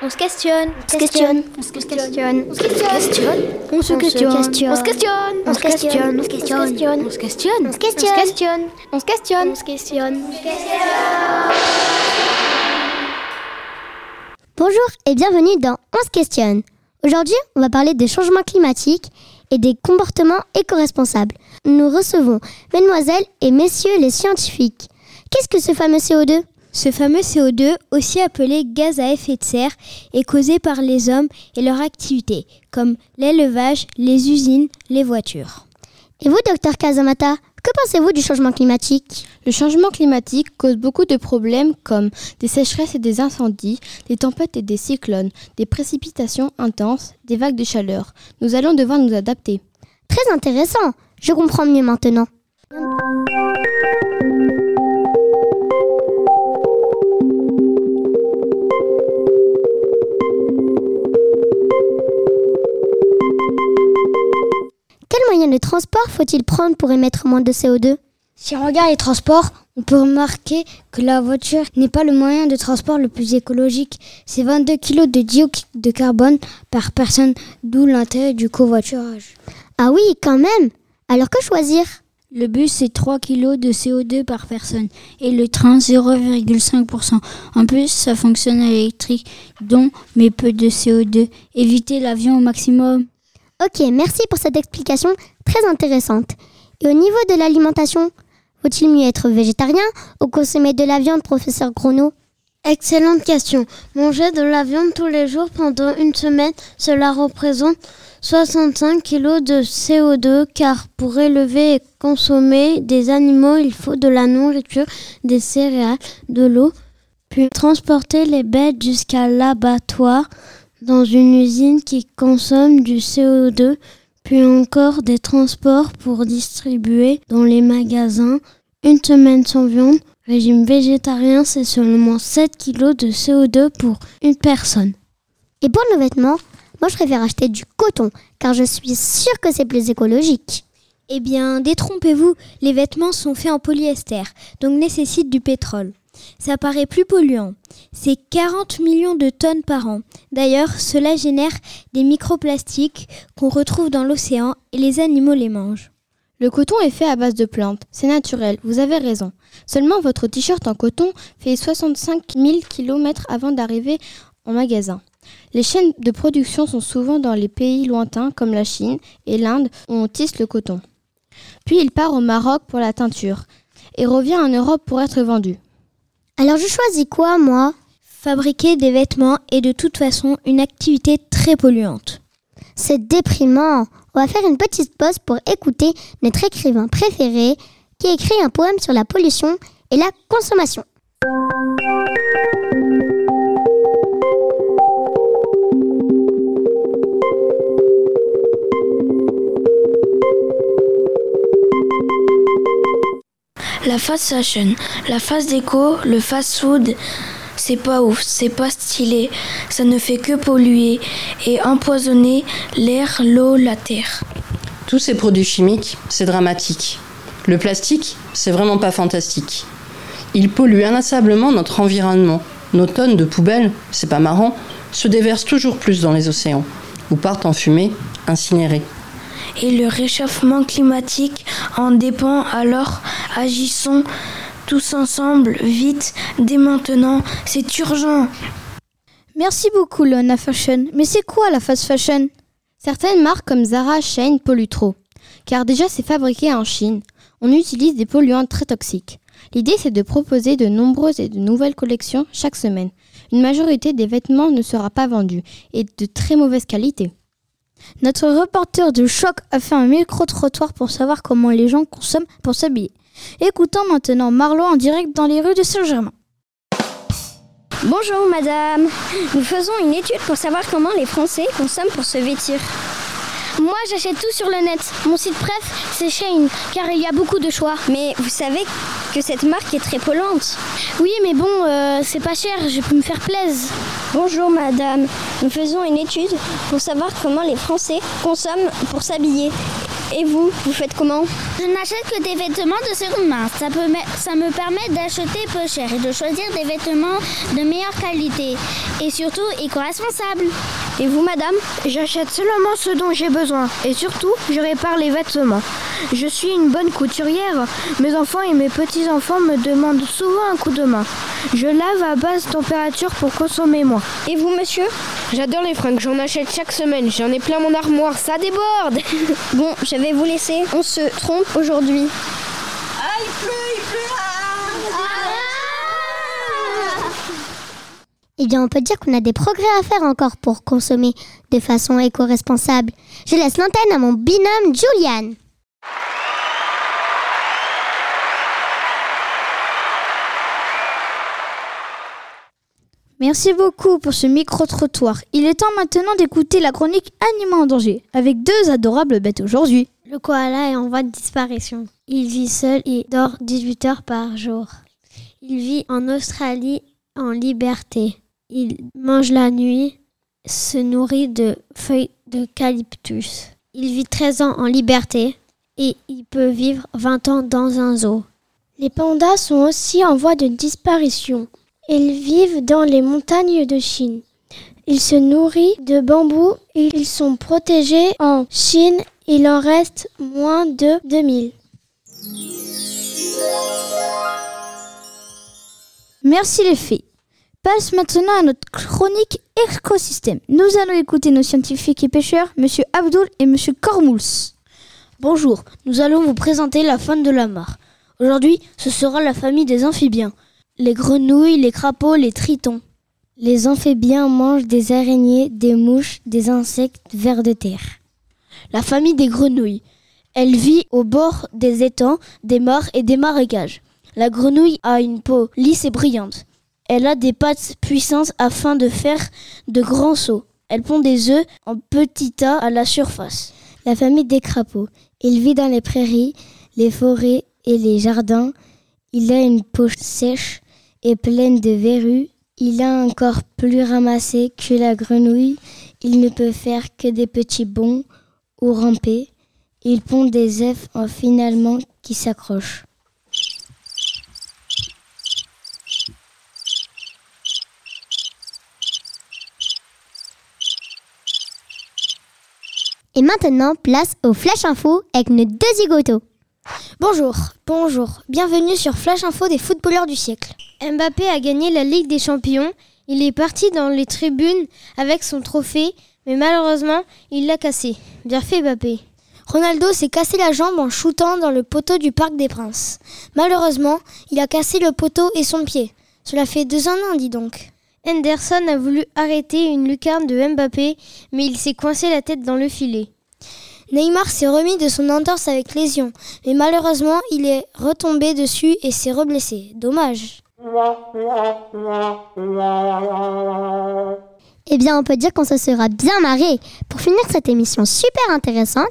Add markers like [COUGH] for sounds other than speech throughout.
On se questionne. On se questionne. On se questionne. On se questionne. On se questionne. On se questionne. On se questionne. On se questionne. On se questionne. On se questionne. On se questionne. On se questionne. On se questionne. On se questionne. Bonjour et bienvenue dans On se questionne. Aujourd'hui, on va parler des changements climatiques et des comportements éco-responsables. Nous recevons mesdemoiselles et messieurs les scientifiques. Qu'est-ce que ce fameux CO2 Ce fameux CO2, aussi appelé gaz à effet de serre, est causé par les hommes et leurs activités, comme l'élevage, les usines, les voitures. Et vous, docteur Kazamata, que pensez-vous du changement climatique? Le changement climatique cause beaucoup de problèmes comme des sécheresses et des incendies, des tempêtes et des cyclones, des précipitations intenses, des vagues de chaleur. Nous allons devoir nous adapter. Très intéressant. Je comprends mieux maintenant. Moyen de transport faut-il prendre pour émettre moins de CO2 Si on regarde les transports, on peut remarquer que la voiture n'est pas le moyen de transport le plus écologique. C'est 22 kg de dioxyde de carbone par personne, d'où l'intérêt du covoiturage. Ah oui, quand même Alors que choisir? Le bus, c'est 3 kg de CO2 par personne et le train, 0,5%. En plus, ça fonctionne à l'électrique, donc mais peu de CO2. Évitez l'avion au maximum. Ok, merci pour cette explication très intéressante. Et au niveau de l'alimentation, vaut-il mieux être végétarien ou consommer de la viande, professeur Grono Excellente question. Manger de la viande tous les jours pendant une semaine, cela représente 65 kg de CO2 car pour élever et consommer des animaux, il faut de la nourriture, des céréales, de l'eau, puis transporter les bêtes jusqu'à l'abattoir dans une usine qui consomme du CO2, puis encore des transports pour distribuer dans les magasins. Une semaine sans viande, régime végétarien, c'est seulement 7 kg de CO2 pour une personne. Et pour nos vêtements, moi je préfère acheter du coton car je suis sûre que c'est plus écologique. Eh bien, détrompez-vous, les vêtements sont faits en polyester, donc nécessitent du pétrole. Ça paraît plus polluant. C'est 40 millions de tonnes par an. D'ailleurs, cela génère des microplastiques qu'on retrouve dans l'océan et les animaux les mangent. Le coton est fait à base de plantes, c'est naturel, vous avez raison. Seulement votre t-shirt en coton fait 65 000 km avant d'arriver en magasin. Les chaînes de production sont souvent dans les pays lointains comme la Chine et l'Inde où on tisse le coton. Puis il part au Maroc pour la teinture et revient en Europe pour être vendu. Alors je choisis quoi, moi? Fabriquer des vêtements est de toute façon une activité très polluante. C'est déprimant. On va faire une petite pause pour écouter notre écrivain préféré qui écrit un poème sur la pollution et la consommation. La fast fashion, la fast déco, le fast food, c'est pas ouf, c'est pas stylé, ça ne fait que polluer et empoisonner l'air, l'eau, la terre. Tous ces produits chimiques, c'est dramatique. Le plastique, c'est vraiment pas fantastique. Il pollue inlassablement notre environnement. Nos tonnes de poubelles, c'est pas marrant, se déversent toujours plus dans les océans, ou partent en fumée, incinérées. Et le réchauffement climatique en dépend alors agissons tous ensemble, vite, dès maintenant, c'est urgent. Merci beaucoup, Lona Fashion. Mais c'est quoi la fast fashion? Certaines marques comme Zara, Shein polluent trop. Car déjà, c'est fabriqué en Chine. On utilise des polluants très toxiques. L'idée, c'est de proposer de nombreuses et de nouvelles collections chaque semaine. Une majorité des vêtements ne sera pas vendue et de très mauvaise qualité. Notre reporter de choc a fait un micro-trottoir pour savoir comment les gens consomment pour s'habiller. Écoutons maintenant Marlo en direct dans les rues de Saint-Germain. Bonjour madame, nous faisons une étude pour savoir comment les Français consomment pour se vêtir. Moi j'achète tout sur le net. Mon site préf c'est Shein car il y a beaucoup de choix. Mais vous savez que cette marque est très polluante. Oui mais bon euh, c'est pas cher, je peux me faire plaisir. Bonjour madame, nous faisons une étude pour savoir comment les Français consomment pour s'habiller. Et vous, vous faites comment Je n'achète que des vêtements de seconde main. Ça, me permet d'acheter peu cher et de choisir des vêtements de meilleure qualité et surtout éco-responsables. Et vous, madame J'achète seulement ce dont j'ai besoin et surtout, je répare les vêtements. Je suis une bonne couturière. Mes enfants et mes petits-enfants me demandent souvent un coup de main. Je lave à basse température pour consommer moins. Et vous, monsieur? J'adore les fringues, j'en achète chaque semaine. J'en ai plein mon armoire, ça déborde [LAUGHS] Bon, je vais vous laisser. On se trompe aujourd'hui. Ah, il pleut, il pleut Eh bien, on peut dire qu'on a des progrès à faire encore pour consommer de façon éco-responsable. Je laisse l'antenne à mon binôme Julian. Merci beaucoup pour ce micro-trottoir. Il est temps maintenant d'écouter la chronique Animaux en danger avec deux adorables bêtes aujourd'hui. Le koala est en voie de disparition. Il vit seul et dort 18 heures par jour. Il vit en Australie en liberté. Il mange la nuit, se nourrit de feuilles d'eucalyptus. Il vit 13 ans en liberté et il peut vivre 20 ans dans un zoo. Les pandas sont aussi en voie de disparition. Ils vivent dans les montagnes de Chine. Ils se nourrissent de bambou et ils sont protégés en Chine. Il en reste moins de 2000. Merci les filles. Passe maintenant à notre chronique écosystème. Nous allons écouter nos scientifiques et pêcheurs, Monsieur Abdul et Monsieur Kormouls. Bonjour, nous allons vous présenter la faune de la mare. Aujourd'hui, ce sera la famille des amphibiens. Les grenouilles, les crapauds, les tritons. Les amphibiens mangent des araignées, des mouches, des insectes vers de terre. La famille des grenouilles. Elle vit au bord des étangs, des mares et des marécages. La grenouille a une peau lisse et brillante. Elle a des pattes puissantes afin de faire de grands sauts. Elle pond des œufs en petits tas à la surface. La famille des crapauds. Il vit dans les prairies, les forêts et les jardins. Il a une peau sèche et pleine de verrues. Il a un corps plus ramassé que la grenouille. Il ne peut faire que des petits bonds ou ramper. Il pond des œufs en finalement qui s'accrochent. Et maintenant, place au Flash Info avec nos deux zigotos. Bonjour, bonjour, bienvenue sur Flash Info des footballeurs du siècle. Mbappé a gagné la Ligue des Champions. Il est parti dans les tribunes avec son trophée, mais malheureusement, il l'a cassé. Bien fait Mbappé. Ronaldo s'est cassé la jambe en shootant dans le poteau du Parc des Princes. Malheureusement, il a cassé le poteau et son pied. Cela fait deux ans, dis donc. Henderson a voulu arrêter une lucarne de Mbappé, mais il s'est coincé la tête dans le filet. Neymar s'est remis de son entorse avec lésion, mais malheureusement, il est retombé dessus et s'est reblessé. Dommage. Eh bien, on peut dire qu'on se sera bien marré. Pour finir cette émission super intéressante,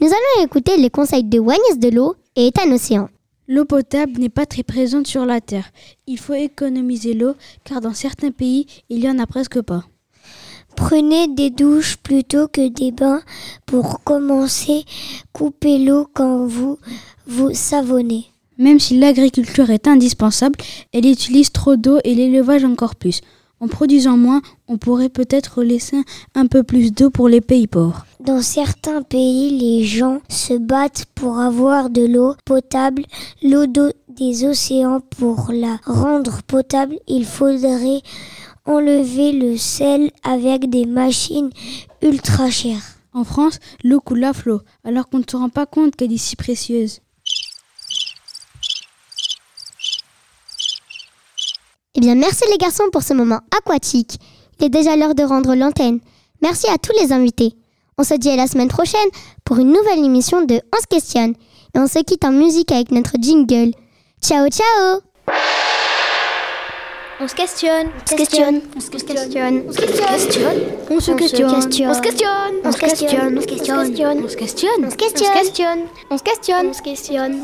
nous allons écouter les conseils de Wagnès de l'eau et Ethan Océan. L'eau potable n'est pas très présente sur la Terre. Il faut économiser l'eau car dans certains pays, il n'y en a presque pas. Prenez des douches plutôt que des bains pour commencer. Coupez l'eau quand vous vous savonnez. Même si l'agriculture est indispensable, elle utilise trop d'eau et l'élevage encore plus. En produisant moins, on pourrait peut-être laisser un peu plus d'eau pour les pays pauvres. Dans certains pays, les gens se battent pour avoir de l'eau potable, l'eau des océans. Pour la rendre potable, il faudrait enlever le sel avec des machines ultra chères. En France, l'eau coule à flot, alors qu'on ne se rend pas compte qu'elle est si précieuse. Eh bien, merci les garçons pour ce moment aquatique. Il est déjà l'heure de rendre l'antenne. Merci à tous les invités. On se dit à la semaine prochaine pour une nouvelle émission de On se questionne. Et on se quitte en musique avec notre jingle. Ciao, ciao On se questionne. On se questionne. On se questionne. On se questionne. On se questionne. On se questionne. On se questionne. On se questionne. On se questionne. On se questionne. On se questionne. On se questionne. On se questionne. On se questionne.